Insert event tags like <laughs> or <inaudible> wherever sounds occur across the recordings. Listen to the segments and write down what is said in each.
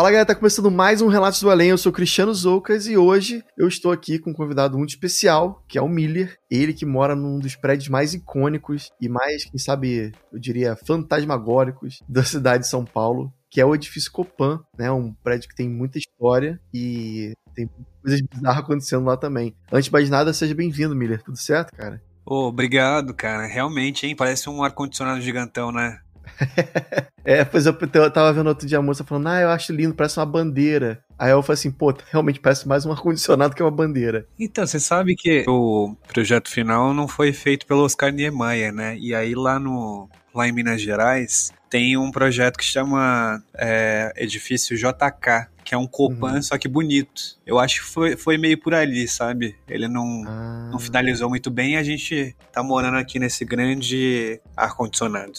Fala galera, tá começando mais um Relatos do Além. Eu sou Cristiano Zoucas e hoje eu estou aqui com um convidado muito especial, que é o Miller. Ele que mora num dos prédios mais icônicos e mais, quem sabe, eu diria, fantasmagóricos da cidade de São Paulo, que é o edifício Copan, né? Um prédio que tem muita história e tem coisas bizarras acontecendo lá também. Antes de mais nada, seja bem-vindo, Miller. Tudo certo, cara? Oh, obrigado, cara. Realmente, hein? Parece um ar-condicionado gigantão, né? É, pois eu, eu tava vendo outro dia a moça falando, ah, eu acho lindo, parece uma bandeira. Aí eu falei assim, pô, realmente parece mais um ar-condicionado que uma bandeira. Então, você sabe que o projeto final não foi feito pelo Oscar Niemeyer, né? E aí lá no lá em Minas Gerais tem um projeto que chama é, Edifício JK, que é um Copan, uhum. só que bonito. Eu acho que foi, foi meio por ali, sabe? Ele não, ah. não finalizou muito bem e a gente tá morando aqui nesse grande ar-condicionado.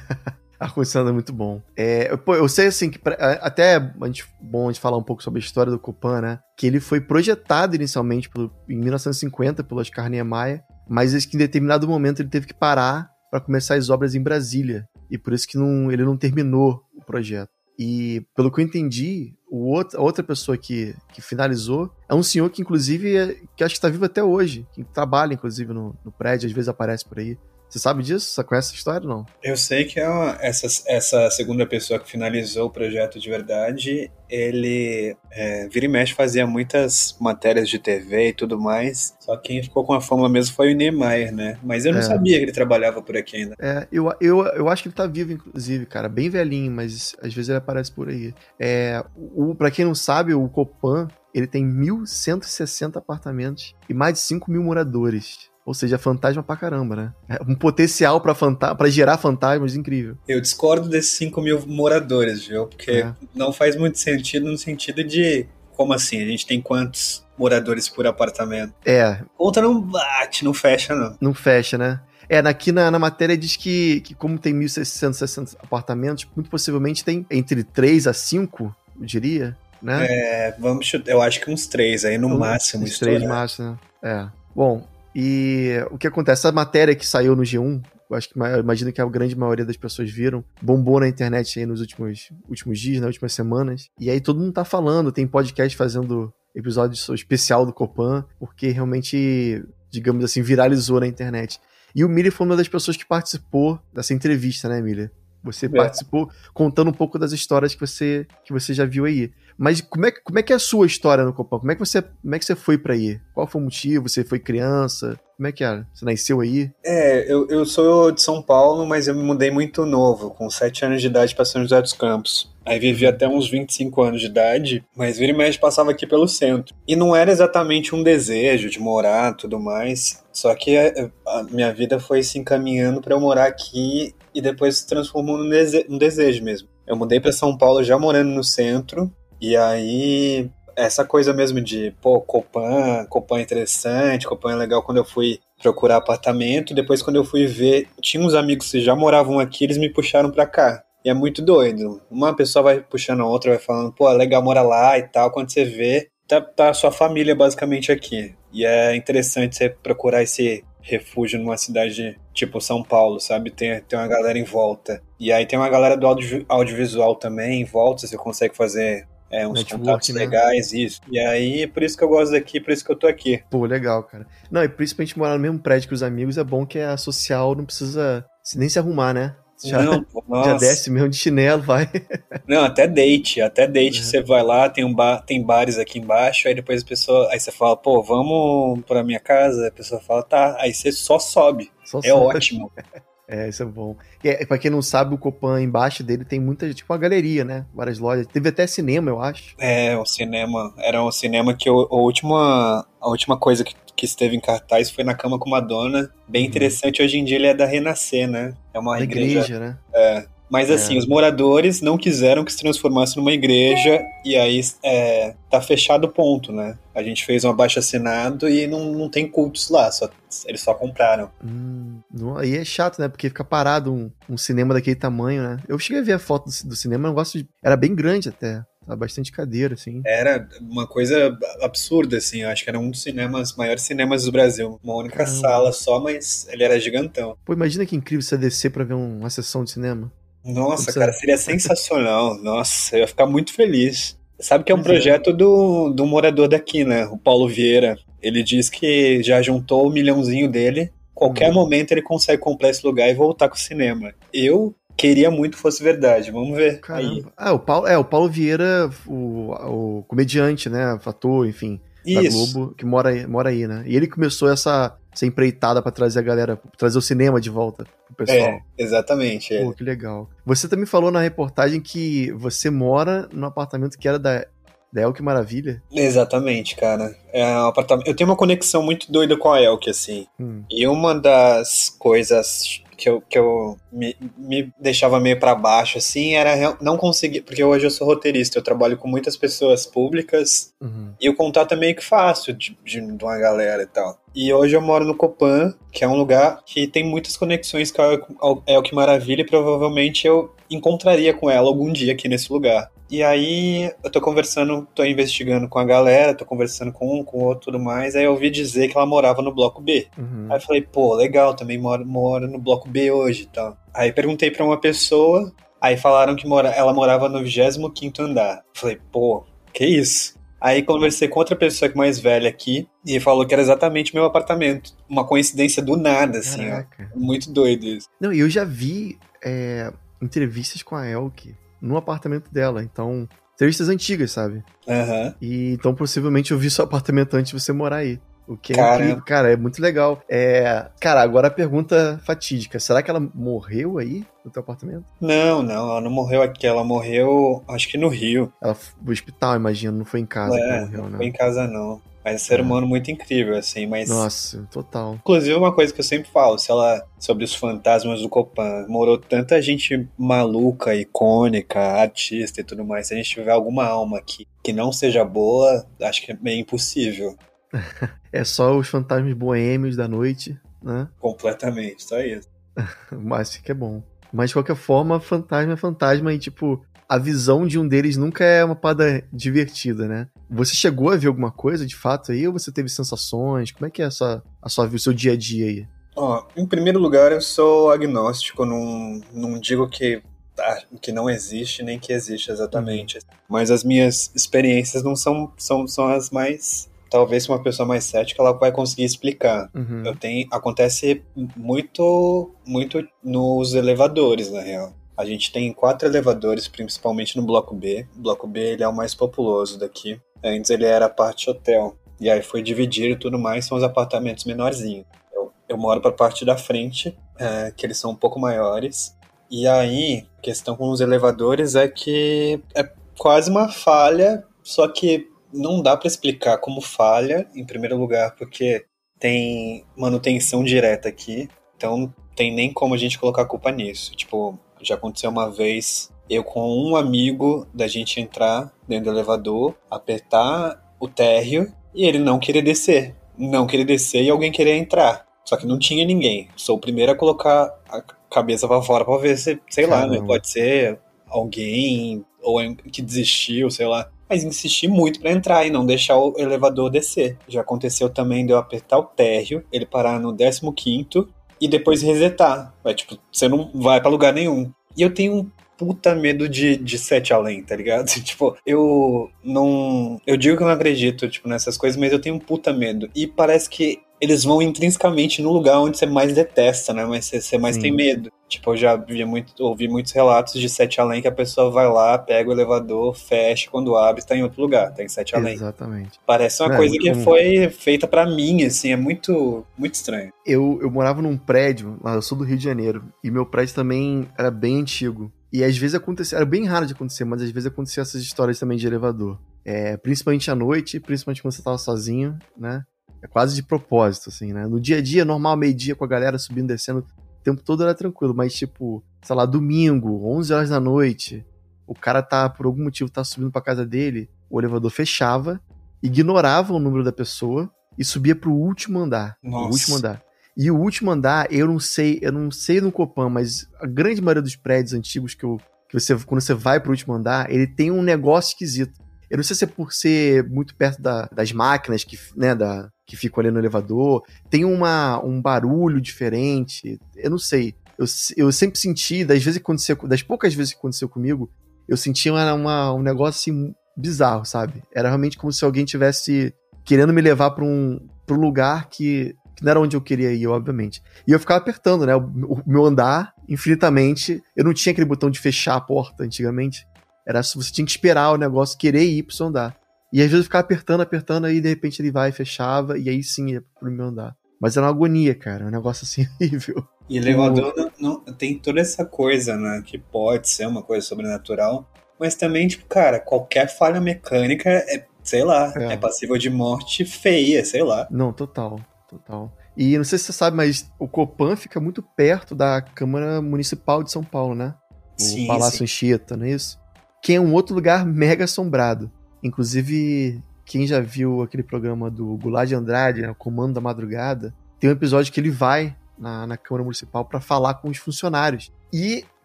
<laughs> Ar-condicionado é muito bom. É, pô, eu sei assim que pra, até é a gente, bom a gente falar um pouco sobre a história do Copan, né? Que ele foi projetado inicialmente pelo, em 1950 pelo Oscar Niemeyer, mas que em determinado momento ele teve que parar para começar as obras em Brasília. E por isso que não, ele não terminou o projeto. E pelo que eu entendi, o outro, a outra pessoa que, que finalizou é um senhor que, inclusive, é, que acho que está vivo até hoje, que trabalha, inclusive, no, no prédio, às vezes aparece por aí. Você sabe disso? Você conhece essa história ou não? Eu sei que é uma, essa, essa segunda pessoa que finalizou o projeto de verdade, ele é, vira e mexe fazia muitas matérias de TV e tudo mais. Só quem ficou com a fama mesmo foi o Niemeyer, né? Mas eu não é. sabia que ele trabalhava por aqui ainda. É, eu, eu, eu acho que ele tá vivo, inclusive, cara. Bem velhinho, mas às vezes ele aparece por aí. É, o, pra quem não sabe, o Copan, ele tem 1.160 apartamentos e mais de 5 mil moradores. Ou seja, fantasma pra caramba, né? É um potencial pra, fanta pra gerar fantasmas incrível. Eu discordo desses 5 mil moradores, viu? Porque é. não faz muito sentido no sentido de. Como assim? A gente tem quantos moradores por apartamento? É. Conta não bate, não fecha, não. Não fecha, né? É, aqui na, na matéria diz que, que como tem 1.660 apartamentos, muito possivelmente tem entre 3 a 5, eu diria, né? É, vamos chutar, eu acho que uns 3 aí no um, máximo. Uns 3 no máximo, né? É. Bom, e o que acontece? Essa matéria que saiu no G1, eu acho que eu imagino que a grande maioria das pessoas viram, bombou na internet aí nos últimos, últimos dias, nas últimas semanas. E aí todo mundo tá falando, tem podcast fazendo episódio especial do Copan, porque realmente, digamos assim, viralizou na internet. E o Miller foi uma das pessoas que participou dessa entrevista, né, Miller? Você é. participou contando um pouco das histórias que você, que você já viu aí. Mas como é, como é que é a sua história no Copan? Como é que você, como é que você foi para aí? Qual foi o motivo? Você foi criança? Como é que era? Você nasceu aí? É, eu, eu sou de São Paulo, mas eu me mudei muito novo, com 7 anos de idade para São José dos Campos. Aí vivi até uns 25 anos de idade, mas vira e mexe passava aqui pelo centro. E não era exatamente um desejo de morar tudo mais, só que a, a minha vida foi se encaminhando para eu morar aqui e depois se transformou num, dese num desejo mesmo. Eu mudei para São Paulo já morando no centro, e aí, essa coisa mesmo de, pô, Copan, Copan é interessante, Copan é legal quando eu fui procurar apartamento. Depois, quando eu fui ver, tinha uns amigos que já moravam aqui, eles me puxaram pra cá. E é muito doido. Uma pessoa vai puxando a outra, vai falando, pô, é legal morar lá e tal. Quando você vê, tá, tá a sua família basicamente aqui. E é interessante você procurar esse refúgio numa cidade tipo São Paulo, sabe? Tem, tem uma galera em volta. E aí tem uma galera do audio, audiovisual também em volta, você consegue fazer é, uns Network, contatos né? legais, isso. E aí, por isso que eu gosto daqui, por isso que eu tô aqui. Pô, legal, cara. Não, e principalmente morar no mesmo prédio que os amigos é bom que a social não precisa nem se arrumar, né? Já, não, <laughs> já desce mesmo de chinelo, vai. <laughs> Não, até date, até date. É. Você vai lá, tem, um bar, tem bares aqui embaixo, aí depois a pessoa. Aí você fala, pô, vamos pra minha casa? A pessoa fala, tá. Aí você só sobe. Só é sobe. ótimo. <laughs> É, isso é bom. É, pra quem não sabe, o Copan embaixo dele tem muita, tipo uma galeria, né? Várias lojas. Teve até cinema, eu acho. É, o cinema. Era um cinema que eu, a, última, a última coisa que, que esteve em cartaz foi na Cama com Madonna. Bem uhum. interessante. Hoje em dia ele é da Renascer, né? É uma da igreja, igreja né? É. Mas assim, é. os moradores não quiseram que se transformasse numa igreja e aí é, tá fechado o ponto, né? A gente fez um abaixo assinado e não, não tem cultos lá, só, eles só compraram. Hum, aí é chato, né? Porque fica parado um, um, cinema daquele tamanho, né? Eu cheguei a ver a foto do, do cinema, eu gosto de, era bem grande até. Bastante cadeira, assim. Era uma coisa absurda, assim. Eu acho que era um dos cinemas, maiores cinemas do Brasil. Uma única Caramba. sala só, mas ele era gigantão. Pô, imagina que incrível você descer pra ver uma sessão de cinema. Nossa, cara, seria sensacional. <laughs> Nossa, eu ia ficar muito feliz. Sabe que é um é. projeto é. do, do morador daqui, né? O Paulo Vieira. Ele diz que já juntou o milhãozinho dele. Qualquer uhum. momento ele consegue comprar esse lugar e voltar com o cinema. Eu queria muito que fosse verdade. Vamos ver. Caramba. Aí. Ah, o Paulo, é, o Paulo Vieira, o, o comediante, né? Ator, enfim. Isso. Da Globo, que mora, mora aí, né? E ele começou essa ser empreitada para trazer a galera, trazer o cinema de volta pro pessoal. É, exatamente. É. Pô, que legal. Você também falou na reportagem que você mora no apartamento que era da da Maravilha? Exatamente, cara. É um apartamento... Eu tenho uma conexão muito doida com a Elk, assim. Hum. E uma das coisas que eu, que eu me, me deixava meio para baixo, assim, era não conseguir. Porque hoje eu sou roteirista, eu trabalho com muitas pessoas públicas uhum. e o contato é meio que fácil de, de, de, uma galera e tal. E hoje eu moro no Copan, que é um lugar que tem muitas conexões com a El Que Maravilha e provavelmente eu encontraria com ela algum dia aqui nesse lugar. E aí eu tô conversando, tô investigando com a galera, tô conversando com um, com o outro tudo mais. Aí eu ouvi dizer que ela morava no bloco B. Uhum. Aí eu falei, pô, legal, também moro, moro no bloco B hoje e tal. Aí perguntei pra uma pessoa, aí falaram que mora, ela morava no 25 andar. Eu falei, pô, que isso? Aí conversei com outra pessoa que é mais velha aqui e falou que era exatamente meu apartamento. Uma coincidência do nada, assim, ó. Muito doido isso. Não, e eu já vi é, entrevistas com a Elke no apartamento dela. Então, entrevistas antigas, sabe? Uhum. E então possivelmente eu vi seu apartamento antes de você morar aí. O que é incrível, cara, é muito legal. É, cara, agora a pergunta fatídica: será que ela morreu aí no teu apartamento? Não, não, ela não morreu aqui, ela morreu, acho que no Rio. Ela no hospital, imagino, não foi em casa é, morreu, não. Não foi em casa, não. Mas é um ser humano muito incrível, assim, mas. Nossa, total. Inclusive, uma coisa que eu sempre falo, se ela. Sobre os fantasmas do Copan, morou tanta gente maluca, icônica, artista e tudo mais. Se a gente tiver alguma alma aqui que não seja boa, acho que é meio impossível. <laughs> é só os fantasmas boêmios da noite, né? Completamente, só isso. <laughs> Mas que é bom. Mas de qualquer forma, fantasma é fantasma e, tipo, a visão de um deles nunca é uma parada divertida, né? Você chegou a ver alguma coisa de fato aí ou você teve sensações? Como é que é a sua, a sua, o seu dia a dia aí? Ó, em primeiro lugar, eu sou agnóstico, não, não digo que, ah, que não existe nem que existe exatamente. Uhum. Mas as minhas experiências não são, são, são as mais talvez uma pessoa mais cética ela vai conseguir explicar. Uhum. Eu tenho acontece muito muito nos elevadores na real. A gente tem quatro elevadores, principalmente no bloco B. O bloco B ele é o mais populoso daqui. Antes ele era parte hotel. E aí foi dividido e tudo mais, são os apartamentos menorzinhos. Eu, eu moro para a parte da frente, é, que eles são um pouco maiores. E aí, a questão com os elevadores é que é quase uma falha, só que não dá para explicar como falha, em primeiro lugar, porque tem manutenção direta aqui. Então, tem nem como a gente colocar a culpa nisso. Tipo, já aconteceu uma vez eu com um amigo da gente entrar dentro do elevador, apertar o térreo e ele não querer descer. Não querer descer e alguém querer entrar. Só que não tinha ninguém. Sou o primeiro a colocar a cabeça para fora para ver se, sei Caramba. lá, né? Pode ser alguém ou que desistiu, sei lá. Mas insisti muito para entrar e não deixar o elevador descer. Já aconteceu também de eu apertar o térreo, ele parar no 15 e depois resetar. É tipo, você não vai para lugar nenhum. E eu tenho um puta medo de, de sete além, tá ligado? <laughs> tipo, eu não. Eu digo que eu não acredito, tipo, nessas coisas, mas eu tenho um puta medo. E parece que eles vão intrinsecamente no lugar onde você mais detesta, né? Mas você, você mais Sim. tem medo. Tipo, eu já vi muito, ouvi muitos relatos de Sete Além que a pessoa vai lá, pega o elevador, fecha, quando abre, está em outro lugar, tá em Sete Além. Exatamente. Parece uma É, coisa que foi feita pra mim, assim, é muito, muito estranho. Eu, eu morava num prédio, lá eu sou do Rio de Janeiro, e meu prédio também era bem antigo. E às vezes acontecia, era bem raro de acontecer, mas às vezes acontecia essas histórias também de elevador. É, principalmente à noite, principalmente quando você tava sozinho, né? É quase de propósito, assim, né? No dia a dia, normal, meio-dia, com a galera subindo e descendo, o tempo todo era tranquilo, mas tipo, sei lá, domingo, 11 horas da noite, o cara tá, por algum motivo, tá subindo pra casa dele, o elevador fechava, ignorava o número da pessoa e subia pro último andar. O Nossa. último andar. E o último andar, eu não sei, eu não sei no Copan, mas a grande maioria dos prédios antigos que, eu, que você, quando você vai pro último andar, ele tem um negócio esquisito. Eu não sei se é por ser muito perto da- das máquinas que, né, da, que ficam ali no elevador. Tem uma, um barulho diferente. Eu não sei. Eu, eu sempre senti, das vezes que aconteceu, das poucas vezes que aconteceu comigo, eu sentia uma, uma- um negócio assim bizarro, sabe? Era realmente como se alguém tivesse querendo me levar pra um, um lugar que, que não era onde eu queria ir, obviamente. E eu ficava apertando, né? O, o meu andar infinitamente. Eu não tinha aquele botão de fechar a porta antigamente. Era só- você tinha que esperar o negócio querer ir pro seu andar. E às vezes eu ficava apertando, apertando, aí de repente ele vai e fechava, e aí sim ia pro meu andar. Mas era uma agonia, cara. Um negócio assim <laughs> horrível. E elevador não, não- tem toda essa coisa, né? Que pode ser uma coisa sobrenatural. Mas também, tipo, cara, qualquer falha mecânica é, sei lá, É. é, passível de morte feia, sei lá. Não, total, total. E não sei se você sabe, mas o Copan fica muito perto da Câmara Municipal de São Paulo, né? O Sim, Palácio sim. Anchieta, não é isso? Que é um outro lugar mega assombrado. Inclusive, quem já viu aquele programa do Goulart de Andrade, né, o Comando da Madrugada, tem um episódio que ele vai na, na Câmara Municipal para falar com os funcionários. E,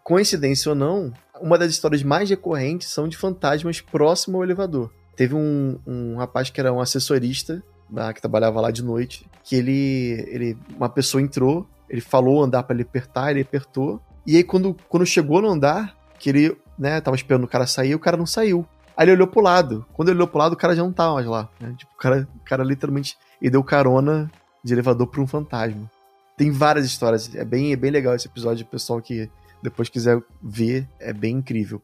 coincidência ou não, uma das histórias mais recorrentes são de fantasmas próximo ao elevador. Teve um, um rapaz que era um assessorista, lá, que trabalhava lá de noite, que ele, ele. Uma pessoa entrou, ele falou andar para ele apertar, ele apertou. E aí, quando, quando chegou no andar, que ele, né, tava esperando o cara sair, o cara não saiu. Aí ele olhou pro lado. Quando ele olhou pro lado, o cara já não tava mais lá. né? Tipo, o cara, o cara literalmente ele deu carona de elevador pra um fantasma. Tem várias histórias. É bem, é bem legal esse episódio. Pessoal que depois quiser ver, é bem incrível.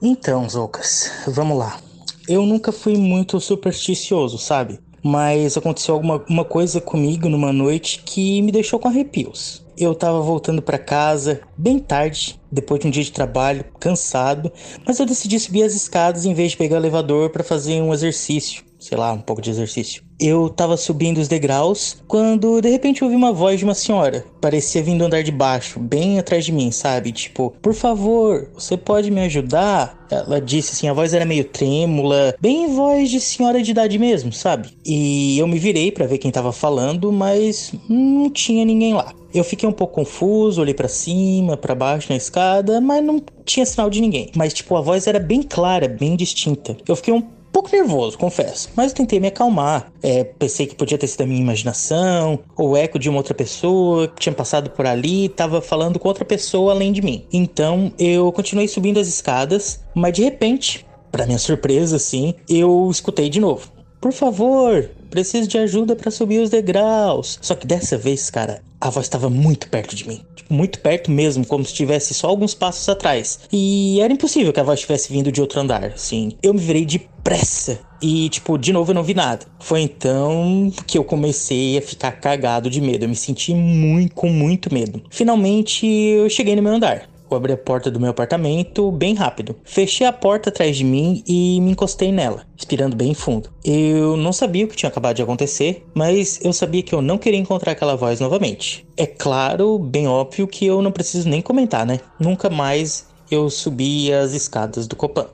Então, Zoucas, vamos lá. Eu nunca fui muito supersticioso, sabe? Mas aconteceu alguma uma coisa comigo numa noite que me deixou com arrepios. Eu tava voltando pra casa bem tarde, depois de um dia de trabalho, cansado, mas eu decidi subir as escadas em vez de pegar o elevador pra fazer um exercício, sei lá, um pouco de exercício. Eu tava subindo os degraus quando de repente eu ouvi uma voz de uma senhora. Parecia vindo do andar de baixo, bem atrás de mim, sabe? Tipo, por favor, você pode me ajudar? Ela disse assim, a voz era meio trêmula, bem voz de senhora de idade mesmo, sabe? E eu me virei pra ver quem tava falando, mas não tinha ninguém lá. Eu fiquei um pouco confuso, olhei pra cima, pra baixo na escada, mas não tinha sinal de ninguém. Mas tipo, a voz era bem clara, bem distinta. Eu fiquei um pouco nervoso, confesso, mas tentei me acalmar. É, pensei que podia ter sido a minha imaginação, ou o eco de uma outra pessoa que tinha passado por ali e tava falando com outra pessoa além de mim. Então eu continuei subindo as escadas, mas de repente, para minha surpresa, assim, eu escutei de novo. Por favor, preciso de ajuda para subir os degraus. Só que dessa vez, cara, a voz estava muito perto de mim. Tipo, muito perto mesmo, como se estivesse só alguns passos atrás. E era impossível que a voz tivesse vindo de outro andar, assim. Eu me virei depressa. E, tipo, de novo eu não vi nada. Foi então que eu comecei a ficar cagado de medo. Eu me senti muito, com muito medo. Finalmente, eu cheguei no meu andar. Eu abri a porta do meu apartamento bem rápido. Fechei a porta atrás de mim e me encostei nela, respirando bem fundo. Eu não sabia o que tinha acabado de acontecer, mas eu sabia que eu não queria encontrar aquela voz novamente. É claro, bem óbvio que eu não preciso nem comentar, né? Nunca mais eu subi as escadas do Copan.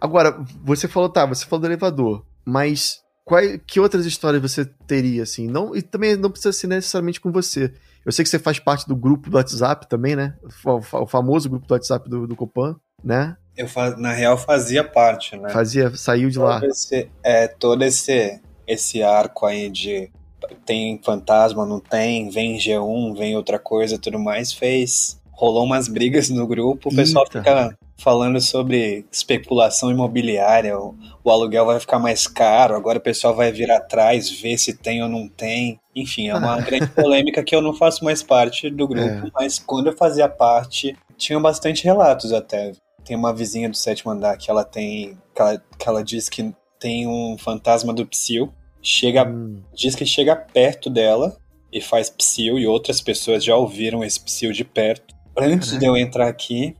Agora, você falou, tá, você falou do elevador, mas qual, que outras histórias você teria, assim? Não, e também não precisa ser necessariamente com você. Eu sei que você faz parte do grupo do WhatsApp também, né? O, fa- o famoso grupo do WhatsApp do, do Copan, né? Eu, na real, fazia parte, né? Fazia, saiu de lá. Todo esse, é, todo esse, esse arco aí de tem fantasma, não tem, vem G1, vem outra coisa tudo mais, fez rolou umas brigas no grupo, o pessoal Eita. fica falando sobre especulação imobiliária, o, o aluguel vai ficar mais caro, agora o pessoal vai vir atrás, ver se tem ou não tem. Enfim, é uma Ah. <laughs> grande polêmica que eu não faço mais parte do grupo, É. mas quando eu fazia parte, tinham bastante relatos até. Tem uma vizinha do sétimo andar que ela tem. que ela, que ela diz que tem um fantasma do psil. Chega, Hum, diz que chega perto dela e faz psil, e outras pessoas já ouviram esse psil de perto. Antes de eu entrar aqui,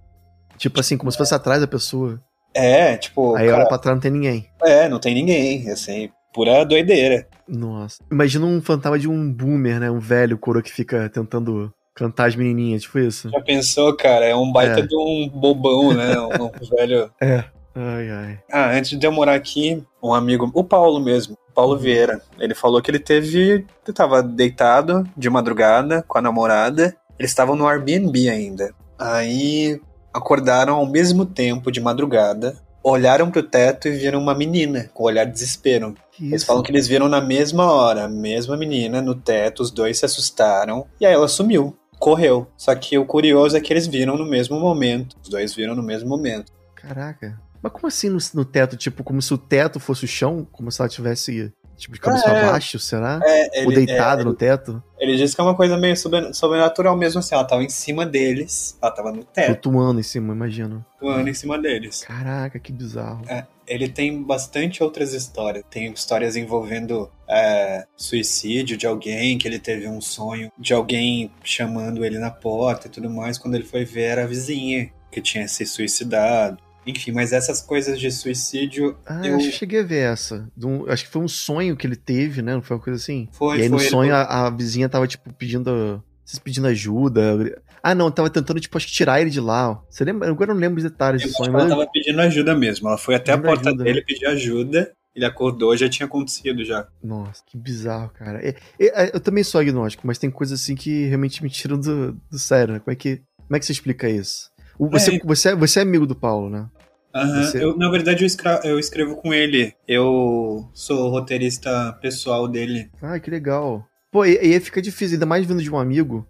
tipo assim, como se fosse atrás da pessoa. é, tipo, Aí cara, olha pra trás não tem ninguém. é, não tem ninguém, assim, pura doideira. Nossa. Imagina um fantasma de um boomer, né? Um velho coroa que fica tentando cantar as menininhas, tipo isso. Já pensou, cara? É um baita É. de um bobão, né? <laughs> Um velho. É. Ai, ai. Ah, antes de eu morar aqui, um amigo, o Paulo mesmo, Paulo Vieira, ele falou que ele teve. Ele tava deitado de madrugada com a namorada. Eles estavam no Airbnb ainda. Aí acordaram ao mesmo tempo de madrugada, olharam pro teto e viram uma menina com olhar de desespero. Que Eles isso? falam que eles viram na mesma hora, a mesma menina no teto, os dois se assustaram e aí ela sumiu, correu. Só que o curioso é que eles viram no mesmo momento. Os dois viram no mesmo momento. Caraca. Mas como assim no, no teto? Tipo, como se o teto fosse o chão? Como se ela tivesse, tipo, de cabeça É. abaixo, será? É, Ou ele, deitada é, no teto? ele disse que é uma coisa meio sobrenatural mesmo assim. Ela tava em cima deles, ela tava no teto, Flutuando em cima, imagino. voando em cima deles. Caraca, que bizarro. Ele tem bastante outras histórias. Tem histórias envolvendo é, suicídio de alguém, que ele teve um sonho de alguém chamando ele na porta e tudo mais. Quando ele foi ver, era a vizinha que tinha se suicidado. Enfim, mas essas coisas de suicídio Ah, eu- acho que cheguei a ver essa. Um- acho que foi um sonho que ele teve, né? Não foi uma coisa assim? foi. e aí no foi, sonho a, a vizinha tava, tipo, pedindo. Pedindo ajuda. Ah, não, tava tentando, tipo, acho que tirar ele de lá. Você lembra? Agora eu não lembro os detalhes Eu do sonho, que ela mas. tava pedindo ajuda mesmo. Ela foi até a porta ajuda, dele né? pedir ajuda. Ele acordou, já tinha acontecido já. Nossa, que bizarro, cara. É- é- eu também sou agnóstico, mas tem coisas assim que realmente me tiram do, do sério, né? Como é que, como é que você explica isso? Você, É. você, você é amigo do Paulo, né? Você- eu, na verdade, eu, escra- eu escrevo com ele. Eu sou roteirista pessoal dele. Ah, que legal. Pô, e, e aí fica difícil, ainda mais vindo de um amigo.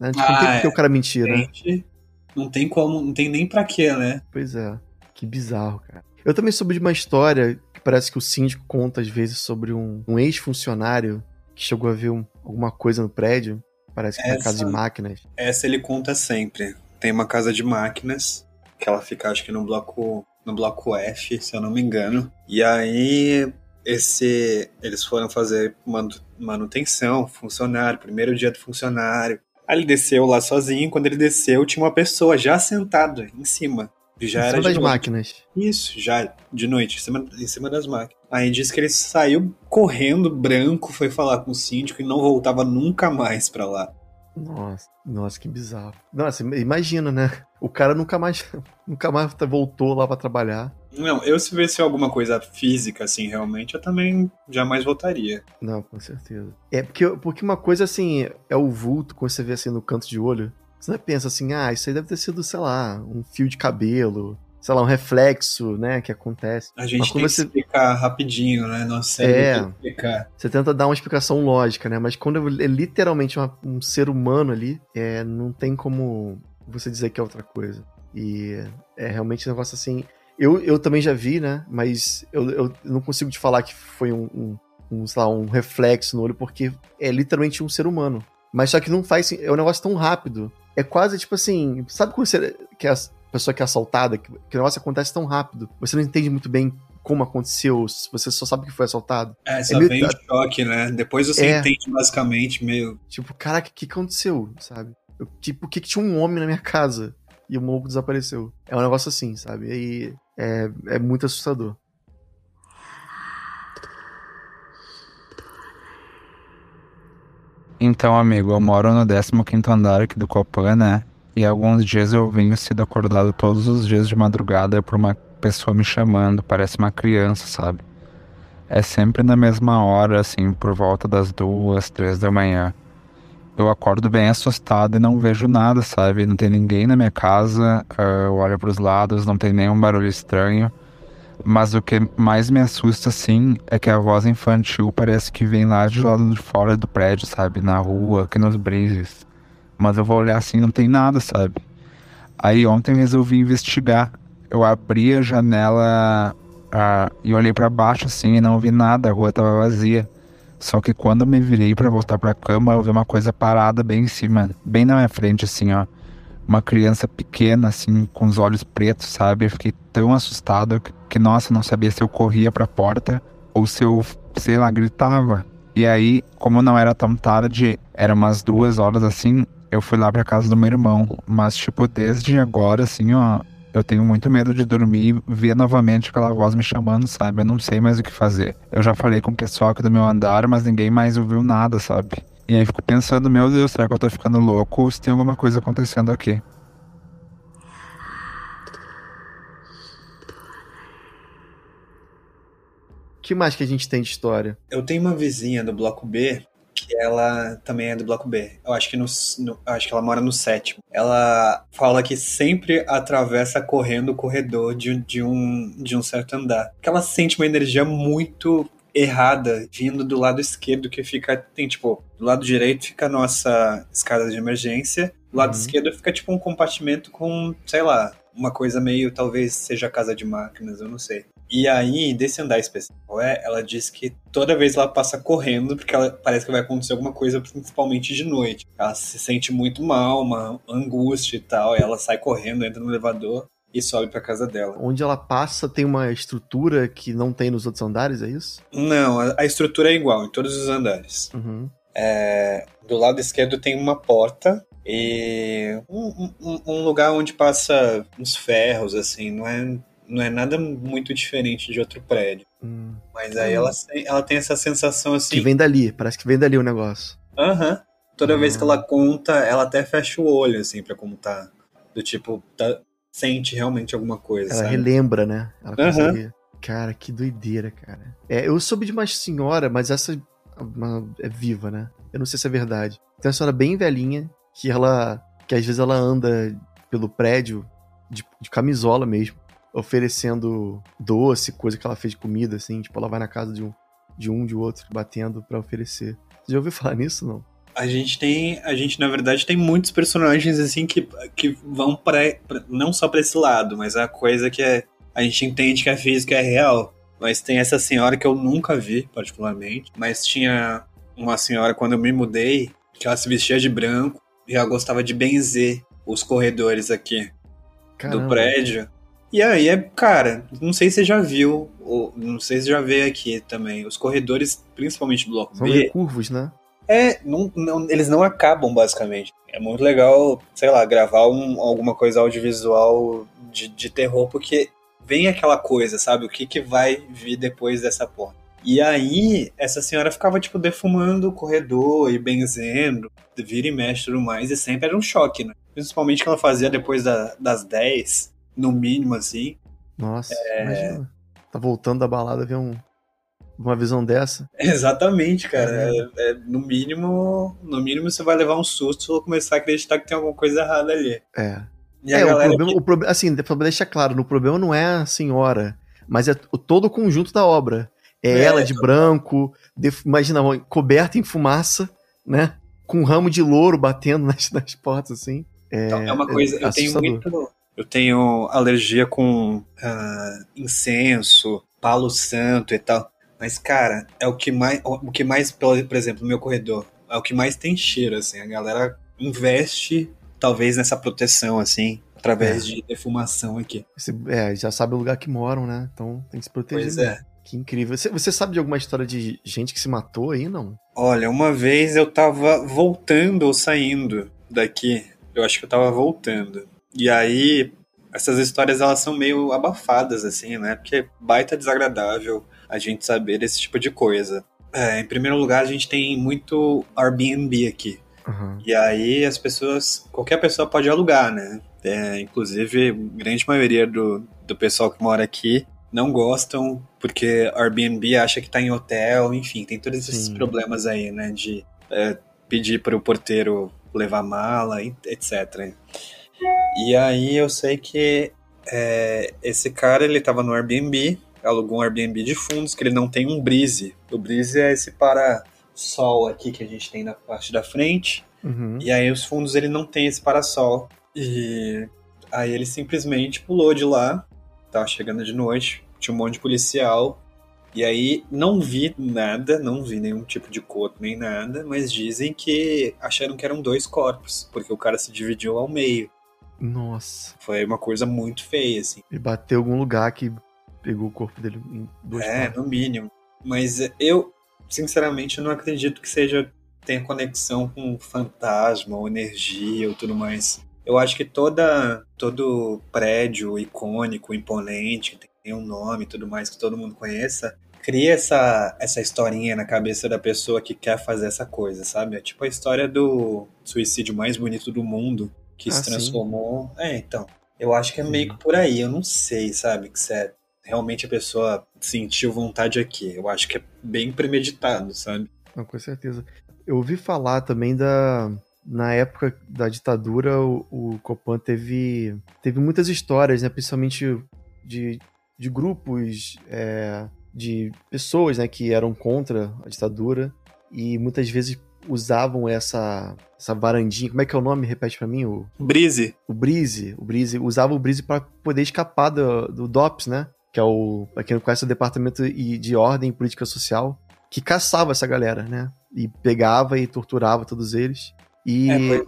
Né? Tipo, não Ah, tem porque é. o cara mentir, né? Não tem como, não tem nem pra quê, né? Pois é. Que bizarro, cara. Eu também soube de uma história que parece que o síndico conta às vezes sobre um, um ex-funcionário que chegou a ver um- alguma coisa no prédio. Parece que na Essa- casa de máquinas. Essa ele conta sempre. Tem uma casa de máquinas, que ela fica, acho que no bloco, no bloco F, se eu não me engano. E aí, esse, eles foram fazer manu- manutenção, funcionário, primeiro dia do funcionário. Aí ele desceu lá sozinho, quando ele desceu, tinha uma pessoa já sentada em cima. Já Em era cima de das noite. máquinas. Isso, já de noite, em cima, em cima das máquinas. Aí disse que ele saiu correndo, branco, foi falar com o síndico e não voltava nunca mais pra lá. Nossa, nossa, que bizarro. Nossa, imagina, né? O cara nunca mais, <laughs> nunca mais voltou lá pra trabalhar. Não, eu se visse alguma coisa física, assim, realmente, eu também jamais voltaria. Não, com certeza. É porque, porque uma coisa assim é o vulto quando você vê assim no canto de olho. Você não pensa assim, ah, isso aí deve ter sido, sei lá, um fio de cabelo, sei lá, um reflexo, né, que acontece. A Mas gente tem que você- explicar rapidinho, né? Nossa série É. tem que explicar. Você tenta dar uma explicação lógica, né? Mas quando é literalmente uma- um ser humano ali, é, não tem como você dizer que é outra coisa. E é realmente um negócio assim. Eu, eu também já vi, né? Mas eu, eu não consigo te falar que foi um, um, um, sei lá, um reflexo no olho, porque é literalmente um ser humano. Mas só que não faz. É um negócio tão rápido. É quase tipo assim. Sabe quando você. Que a pessoa que é assaltada, que, que o negócio acontece tão rápido. Você não entende muito bem como aconteceu, você só sabe que foi assaltado. É, só meio- vem o choque, né? Depois você É. entende basicamente meio. Tipo, caraca, o que aconteceu, sabe? Eu, tipo, por que, que tinha um homem na minha casa e o maluco desapareceu? É um negócio assim, sabe? E é, é muito assustador. Então, amigo, eu moro no 15º andar aqui do Copan, né? E alguns dias eu venho sido acordado todos os dias de madrugada por uma pessoa me chamando, parece uma criança, sabe? É sempre na mesma hora, assim, por volta das duas, três da manhã. Eu acordo bem assustado e não vejo nada, sabe? Não tem ninguém na minha casa, ah, eu olho pros lados, não tem nenhum barulho estranho. Mas o que mais me assusta, assim, é que a voz infantil parece que vem lá de lado de fora do prédio, sabe? Na rua, aqui nos brizes. Mas eu vou olhar assim, não tem nada, sabe? Aí ontem resolvi investigar. Eu abri a janela ah, e olhei para baixo assim e não vi nada, a rua tava vazia. Só que quando eu me virei para voltar para cama, eu vi uma coisa parada bem em cima, bem na minha frente assim, ó. Uma criança pequena assim, com os olhos pretos, sabe? Eu fiquei tão assustado que, que nossa, não sabia se eu corria para a porta ou se eu, sei lá, gritava. E aí, como não era tão tarde, era umas duas horas assim, eu fui lá pra casa do meu irmão. Mas, tipo, desde agora, assim, ó, eu tenho muito medo de dormir e ver novamente aquela voz me chamando, sabe? Eu não sei mais o que fazer. Eu já falei com o pessoal aqui do meu andar, mas ninguém mais ouviu nada, sabe? E aí fico pensando, meu Deus, será que eu tô ficando louco ou se tem alguma coisa acontecendo aqui? O que mais que a gente tem de história? Eu tenho uma vizinha do bloco B que ela também é do bloco B. Eu acho que no, no acho que ela mora no sétimo. Ela fala que sempre atravessa correndo o corredor de, de um de um certo andar. Que ela sente uma energia muito errada vindo do lado esquerdo que fica tem tipo do lado direito fica a nossa escada de emergência do lado uhum. esquerdo fica tipo um compartimento com sei lá uma coisa meio talvez seja casa de máquinas eu não sei e aí, desse andar especial, é, ela diz que toda vez ela passa correndo, porque ela, parece que vai acontecer alguma coisa, principalmente de noite. Ela se sente muito mal, uma angústia e tal, e ela sai correndo, entra no elevador e sobe para casa dela. Onde ela passa tem uma estrutura que não tem nos outros andares, é isso? Não, a, a estrutura é igual em todos os andares. Uhum. É, do lado esquerdo tem uma porta e um, um, um, lugar onde passa uns ferros, assim, não é não é nada muito diferente de outro prédio. Hum. Mas aí ela, ela tem essa sensação assim. Que vem dali, parece que vem dali o negócio. Aham. Uhum. Toda vez que ela ah. conta, ela até fecha o olho, assim, pra como tá. Do tipo, tá, sente realmente alguma coisa. Ela sabe? relembra, né? Ela consegue. Uhum. Cara, que doideira, cara. É, eu soube de uma senhora, mas essa uma, é viva, né? Eu não sei se é verdade. Tem uma senhora bem velhinha que ela. que às vezes ela anda pelo prédio de, de camisola mesmo oferecendo doce, coisa que ela fez de comida, assim. Tipo, ela vai na casa de um, de um, de outro, batendo para oferecer. Você já ouviu falar nisso, não? A gente tem, a gente na verdade tem muitos personagens assim que, que vão para não só para esse lado, mas a coisa que é a gente entende que a física é real. Mas tem essa senhora que eu nunca vi particularmente, mas tinha uma senhora quando eu me mudei que ela se vestia de branco ela gostava de benzer os corredores aqui Caramba. do prédio e aí, é, cara, não sei se você já viu, ou não sei se já veio aqui também, os corredores, principalmente bloco São B. curvos, né? É, não, não, eles não acabam, basicamente. É muito legal, sei lá, gravar um, alguma coisa audiovisual de, de terror, porque vem aquela coisa, sabe? O que, que vai vir depois dessa porta. E aí, essa senhora ficava, tipo, defumando o corredor e benzendo, vira e mexe e tudo mais, e sempre era um choque, né? Principalmente que ela fazia depois da, das 10, no mínimo, assim. Nossa, é... imagina. Tá voltando da balada, ver um, uma visão dessa. <laughs> Exatamente, cara. É. É, no mínimo, no mínimo você vai levar um susto ou começar a acreditar que tem alguma coisa errada ali. É. E é, o problema, que... o problema, assim, deixa claro, no problema não é a senhora, mas é todo o conjunto da obra. É, é ela de branco, de, imagina, coberta em fumaça, né? Com um ramo de louro batendo <laughs> nas, nas portas, assim. É, então, é uma coisa, eu tenho muito eu tenho alergia com uh, incenso, palo santo e tal. Mas, cara, é o que mais. O que mais, por exemplo, no meu corredor, é o que mais tem cheiro, assim. A galera investe, talvez, nessa proteção, assim, através é. de defumação aqui. Você, é, já sabe o lugar que moram, né? Então tem que se proteger. Pois é. Que incrível. Você, você sabe de alguma história de gente que se matou aí, não? Olha, uma vez eu tava voltando ou saindo daqui. Eu acho que eu tava voltando. E aí, essas histórias elas são meio abafadas, assim, né? Porque é baita desagradável a gente saber esse tipo de coisa. É, em primeiro lugar, a gente tem muito Airbnb aqui. Uhum. E aí as pessoas, qualquer pessoa pode alugar, né? É, inclusive, grande maioria do, do pessoal que mora aqui não gostam porque Airbnb acha que tá em hotel, enfim, tem todos esses Sim. problemas aí, né? De é, pedir para o porteiro levar mala, etc. E aí eu sei que é, esse cara ele tava no Airbnb, alugou um Airbnb de fundos, que ele não tem um brise. O brise é esse para-sol aqui que a gente tem na parte da frente. Uhum. E aí os fundos ele não tem esse parasol. E Aí ele simplesmente pulou de lá, tava chegando de noite, tinha um monte de policial. E aí não vi nada, não vi nenhum tipo de corpo nem nada, mas dizem que acharam que eram dois corpos, porque o cara se dividiu ao meio. Nossa. Foi uma coisa muito feia, assim. Ele bateu em algum lugar que pegou o corpo dele em dois É, partes. no mínimo. Mas eu, sinceramente, não acredito que seja tenha conexão com fantasma ou energia ou tudo mais. Eu acho que toda todo prédio icônico, imponente, que tem um nome e tudo mais que todo mundo conheça, cria essa essa historinha na cabeça da pessoa que quer fazer essa coisa, sabe? É tipo a história do suicídio mais bonito do mundo que Ah, se sim. transformou. É, então. Eu acho que é meio que por aí. Eu não sei, sabe? Que se é realmente a pessoa sentiu vontade aqui. Eu acho que é bem premeditado, sabe? Não, com certeza. Eu ouvi falar também da. Na época da ditadura, o, o Copan teve, teve muitas histórias, né? Principalmente de, de grupos, é, de pessoas né, que eram contra a ditadura e muitas vezes usavam essa, essa varandinha. Como é que é o nome? Repete pra mim. O, Brise. o Brise. O Brise. Usava o Brise para poder escapar do, do DOPS, né? Que é o. Pra quem não conhece, o Departamento de Ordem e Política Social. Que caçava essa galera, né? E pegava e torturava todos eles. E, É, é.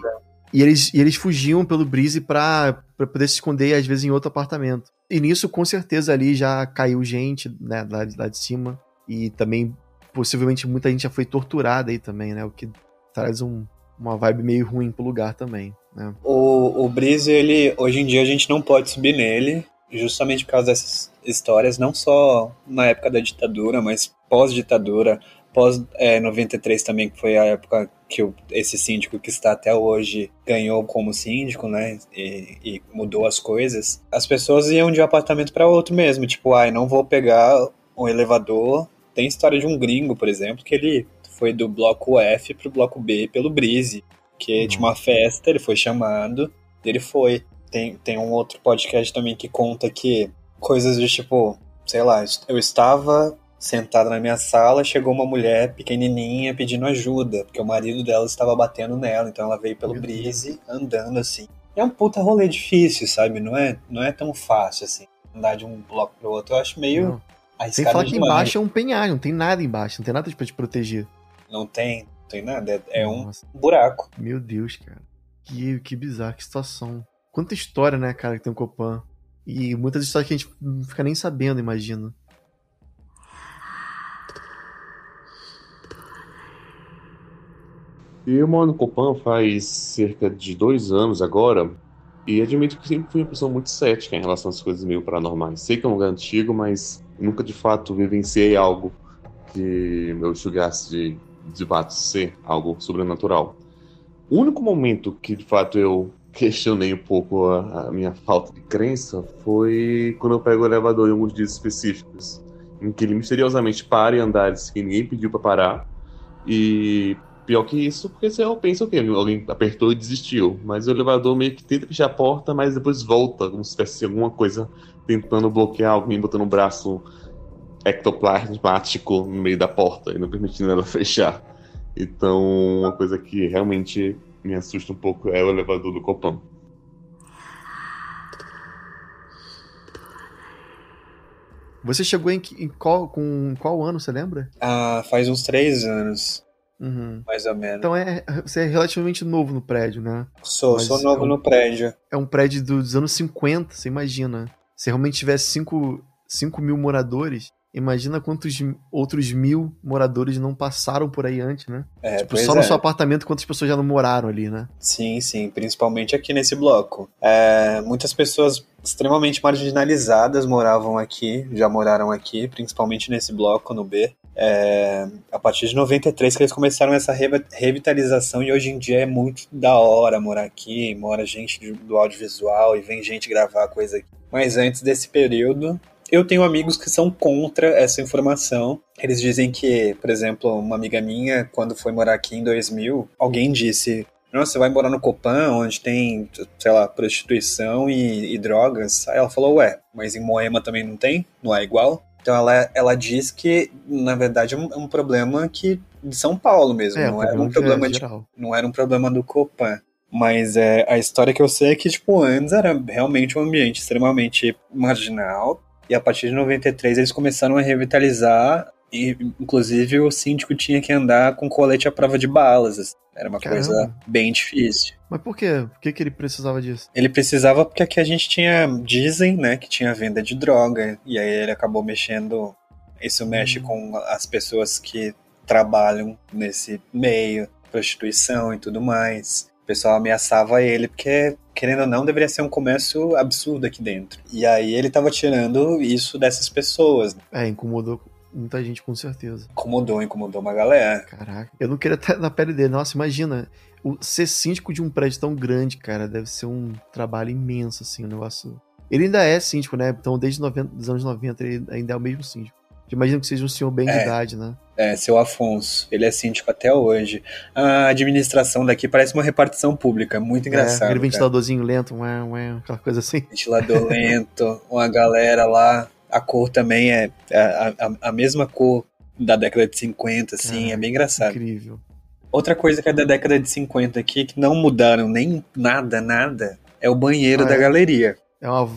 e, eles, e eles fugiam pelo Brise pra, pra poder se esconder, às vezes, em outro apartamento. E nisso, com certeza, ali já caiu gente, né? Lá, de- lá de cima. E também, possivelmente, muita gente já foi torturada aí também, né? O que traz um, uma vibe meio ruim pro lugar também, né? O, o Brise, ele, hoje em dia a gente não pode subir nele, justamente por causa dessas histórias, não só na época da ditadura, mas pós-ditadura, pós-93 também, que foi a época que o- esse síndico que está até hoje ganhou como síndico, né, e, e mudou as coisas. As pessoas iam de um apartamento para outro mesmo, tipo, ai, não vou pegar um elevador. Tem história de um gringo, por exemplo, que ele foi do bloco F pro bloco B pelo Brise, que tinha uma festa, ele foi chamado, ele foi. Tem, tem um outro podcast também que conta que coisas de tipo, sei lá, eu estava sentado na minha sala, chegou uma mulher pequenininha pedindo ajuda, porque o marido dela estava batendo nela, então ela veio pelo. Brise andando assim. É um puta rolê difícil, sabe? Não é, não é tão fácil assim, andar de um bloco pro outro. Eu acho meio Não. Sem arriscado falar que embaixo é um penhasco, não tem nada embaixo, não tem nada pra te proteger. Não tem, não tem nada, é, é um buraco. meu Deus, cara. Que, que bizarro, que situação. Quanta história, né, cara, que tem o Copan. E muitas histórias que a gente não fica nem sabendo, imagino. E eu moro no Copan faz cerca de dois anos agora, e admito que sempre fui uma pessoa muito cética em relação às coisas meio paranormais. Sei que é um lugar antigo, mas nunca de fato vivenciei algo que eu julgasse de, de fato ser algo sobrenatural. O único momento que de fato eu <laughs> questionei um pouco a, a minha falta de crença foi quando eu pego o elevador em alguns dias específicos, em que ele misteriosamente para em andares que ninguém pediu para parar, e Pior que isso, porque você pensa o quê? Alguém apertou e desistiu. Mas o elevador meio que tenta fechar a porta, mas depois volta, como se tivesse alguma coisa tentando bloquear alguém, botando um braço ectoplasmático no meio da porta e não permitindo ela <laughs> fechar. Então, uma coisa que realmente me assusta um pouco é o elevador do Copan. Você chegou em, que- em qual, com qual ano, você lembra? Ah, faz uns três anos, Uhum. mais ou menos. Então é, você é relativamente novo no prédio, né? sou, mas sou novo é um- no prédio. É um prédio dos anos 50, você imagina. Se realmente tivesse 5 mil moradores, imagina quantos outros mil moradores não passaram por aí antes, né? É, Tipo, só é. no seu apartamento, quantas pessoas já não moraram ali, né? Sim, sim, principalmente aqui nesse bloco. É, muitas pessoas extremamente marginalizadas moravam aqui, já moraram aqui, principalmente nesse bloco, no B. É, a partir de 93 que eles começaram essa re- revitalização e hoje em dia é muito da hora morar aqui, mora gente do audiovisual e vem gente gravar coisa aqui. Mas antes desse período, eu tenho amigos que são contra essa informação. Eles dizem que, por exemplo, uma amiga minha, quando foi morar aqui em 2000, alguém disse: Nossa, você vai morar no Copan, onde tem, sei lá, prostituição e, e drogas. Aí ela falou: Ué, mas em Moema também não tem? Não é igual? Então ela, ela diz que, na verdade, é um, é um problema que de São Paulo mesmo. É, não, era um problema de, não era um problema do Copan. Mas é, a história que eu sei é que, tipo, antes era realmente um ambiente extremamente marginal. E a partir de 93 eles começaram a revitalizar. E, inclusive, o síndico tinha que andar com colete à prova de balas. assim. Era uma Caramba. coisa bem difícil. Mas por quê? Por que, que ele precisava disso? Ele precisava porque aqui a gente tinha, dizem, né, que tinha venda de droga. E aí ele acabou mexendo. Isso mexe Hum. com as pessoas que trabalham nesse meio, prostituição e tudo mais. O pessoal ameaçava ele porque, querendo ou não, deveria ser um comércio absurdo aqui dentro. E aí ele tava tirando isso dessas pessoas. É, incomodou muita gente com certeza. Incomodou, incomodou uma galera. Caraca, eu não queria estar na pele dele. Nossa, imagina. O, ser síndico de um prédio tão grande, cara, deve ser um trabalho imenso, assim, o negócio. Ele ainda é síndico, né? Então, desde 90, os anos 90, ele ainda é o mesmo síndico. Imagino que seja um senhor bem de É. idade, né? É, seu Afonso. Ele é síndico até hoje. A administração daqui parece uma repartição pública. Muito é, engraçado. aquele cara. ventiladorzinho lento, ué, ué, aquela coisa assim. Ventilador <laughs> lento, uma galera lá. A cor também é a, a, a mesma cor da década de 50, assim. Caraca, é bem engraçado. Incrível. Outra coisa que é da década de 50 aqui, que não mudaram nem nada, nada, é o banheiro Ah, da é? galeria. É, uma,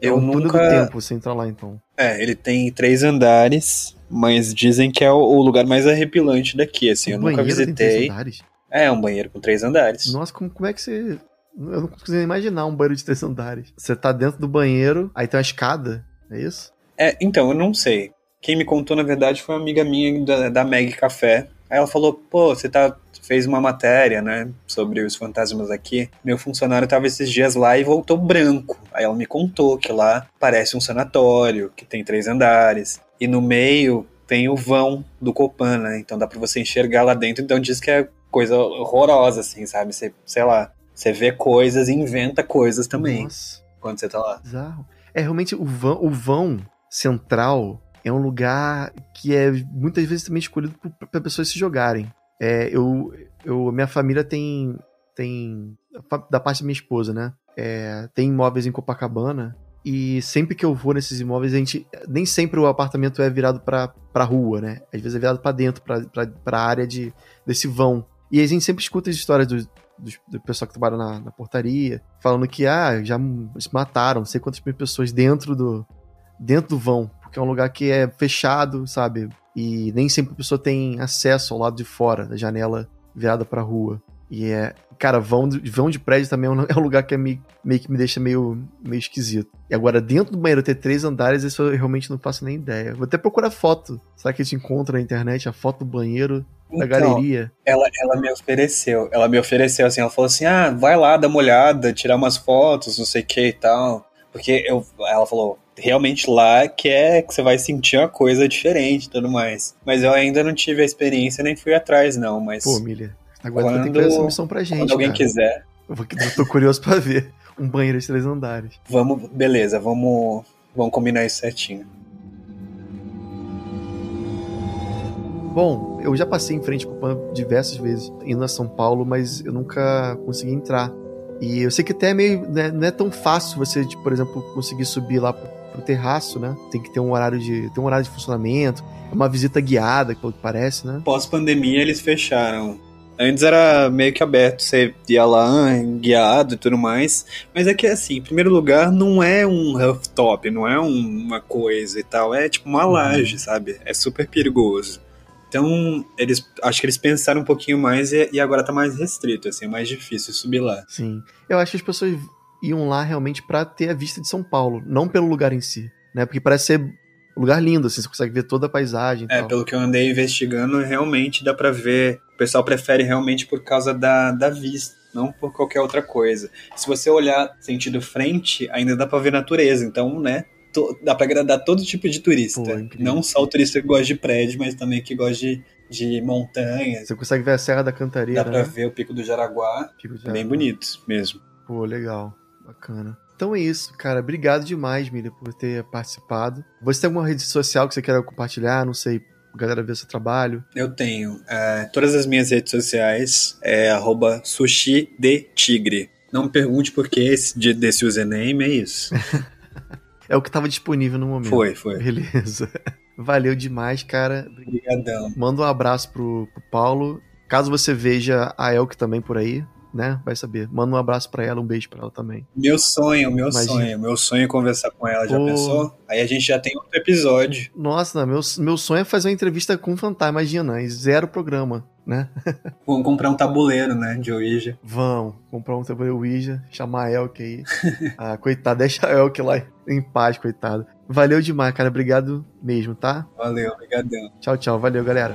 é Eu um nunca- do tempo você entrar lá, então. É, ele tem três andares, mas dizem que é o, o lugar mais arrepilante daqui, assim. eu O nunca banheiro tem três visitei. andares? É, um banheiro com três andares. Nossa, como, como é que você. Eu não consigo nem imaginar um banheiro de três andares. Você tá dentro do banheiro, aí tem uma escada, é isso? É, então, eu não sei. Quem me contou, na verdade, foi uma amiga minha da, da Meg Café. Aí ela falou, pô, você tá, fez uma matéria, né, sobre os fantasmas aqui. Meu funcionário tava esses dias lá e voltou branco. Aí ela me contou que lá parece um sanatório, que tem três andares. E no meio tem o vão do Copan, né, então dá pra você enxergar lá dentro. Então diz que é coisa horrorosa, assim, sabe? Você, sei lá, você vê coisas e inventa coisas também Nossa, quando você tá lá. bizarro. É, realmente, o vão, o vão central é um lugar que é muitas vezes também escolhido para pessoas se jogarem. É, eu, eu, minha família tem, tem, da parte da minha esposa, né? É, tem imóveis em Copacabana e sempre que eu vou nesses imóveis, a gente nem sempre o apartamento é virado pra, pra rua, né? Às vezes é virado pra dentro, pra, pra área de, desse vão. E a gente sempre escuta as histórias do, do, pessoal que trabalha na, na portaria, falando que, ah, já se mataram, não sei quantas pessoas dentro do, dentro do vão, porque é um lugar que é fechado, sabe? E nem sempre a pessoa tem acesso ao lado de fora, da janela virada pra rua. E é. Cara, vão, de- vão de prédio também é um, <laughs> é um lugar que é meio, meio que me deixa meio, meio esquisito. E agora, dentro do banheiro ter três andares, isso eu realmente não faço nem ideia. Vou até procurar foto. Será que a gente encontra na internet a foto do banheiro, da Então, galeria? Ela, ela me ofereceu, ela me ofereceu assim, ela falou assim, ah, vai lá, dá uma olhada, tirar umas fotos, não sei o que e tal. Porque eu, ela falou, realmente lá que é que você vai sentir uma coisa diferente e tudo mais. Mas eu ainda não tive a experiência, nem fui atrás não, mas Pô, Milha. Agora tu tem que Quando- fazer essa missão pra gente. quando alguém cara. quiser, Eu, vou- eu tô curioso pra ver um banheiro de três andares. vamos, beleza, vamos, vamos combinar isso certinho. Bom, eu já passei em frente com o PAN diversas vezes indo a São Paulo, mas eu nunca consegui entrar. E eu sei que até é meio. né, não é tão fácil você, tipo, por exemplo, conseguir subir lá pro, pro terraço, né? Tem que ter um horário de. Tem um horário de funcionamento. É uma visita guiada, pelo que parece, né? Pós-pandemia eles fecharam. Antes era meio que aberto, você ia lá guiado e tudo mais. Mas é que assim, em primeiro lugar, não é um rooftop, não é um- uma coisa e tal. É tipo uma laje, sabe? É super perigoso. Então, eles acho que eles pensaram um pouquinho mais e, e agora tá mais restrito, assim, é mais difícil subir lá. Sim. Eu acho que as pessoas iam lá realmente pra ter a vista de São Paulo, não pelo lugar em si, né? Porque parece ser um lugar lindo, assim, você consegue ver toda a paisagem É, tal. pelo que eu andei investigando, realmente dá pra ver. O pessoal prefere realmente por causa da, da vista, não por qualquer outra coisa. Se você olhar sentido frente, ainda dá pra ver natureza. Então, né, to- dá pra agradar todo tipo de turista. Pô, incrível. não só o turista que gosta de prédio, mas também que gosta de, de montanhas. Você consegue ver a Serra da Cantareira, Dá pra né? ver o Pico do Jaraguá. Pico Bem Jaraguá. bonito mesmo. Pô, legal. Bacana. Então é isso, cara. Obrigado demais, Miriam, por ter participado. Você tem alguma rede social que você queira compartilhar? Não sei, galera ver seu trabalho. Eu tenho é, todas as minhas redes sociais, é arroba sushi de tigre. Não me pergunte por que esse, de- desse username, é isso. <laughs> É o que tava disponível no momento. Foi, foi. Beleza. Valeu demais, cara. Obrigadão. Manda um abraço pro, pro Paulo. Caso você veja a Elke também por aí, né? Vai saber. Manda um abraço para ela, um beijo para ela também. Meu sonho, meu Imagina. sonho. Meu sonho é conversar com ela, já Pô. pensou? Aí a gente já tem outro episódio. Nossa, meu, meu sonho é fazer uma entrevista com o Fantasma, imagina, e zero programa né? <laughs> Vamos comprar um tabuleiro, né, de Ouija. Vão, comprar um tabuleiro Ouija, chamar a Elke aí. <laughs> ah, coitado, deixa a Elke lá em paz, coitado. Valeu demais, cara. Obrigado mesmo, tá? Valeu, obrigadão. Tchau, tchau. Valeu, galera.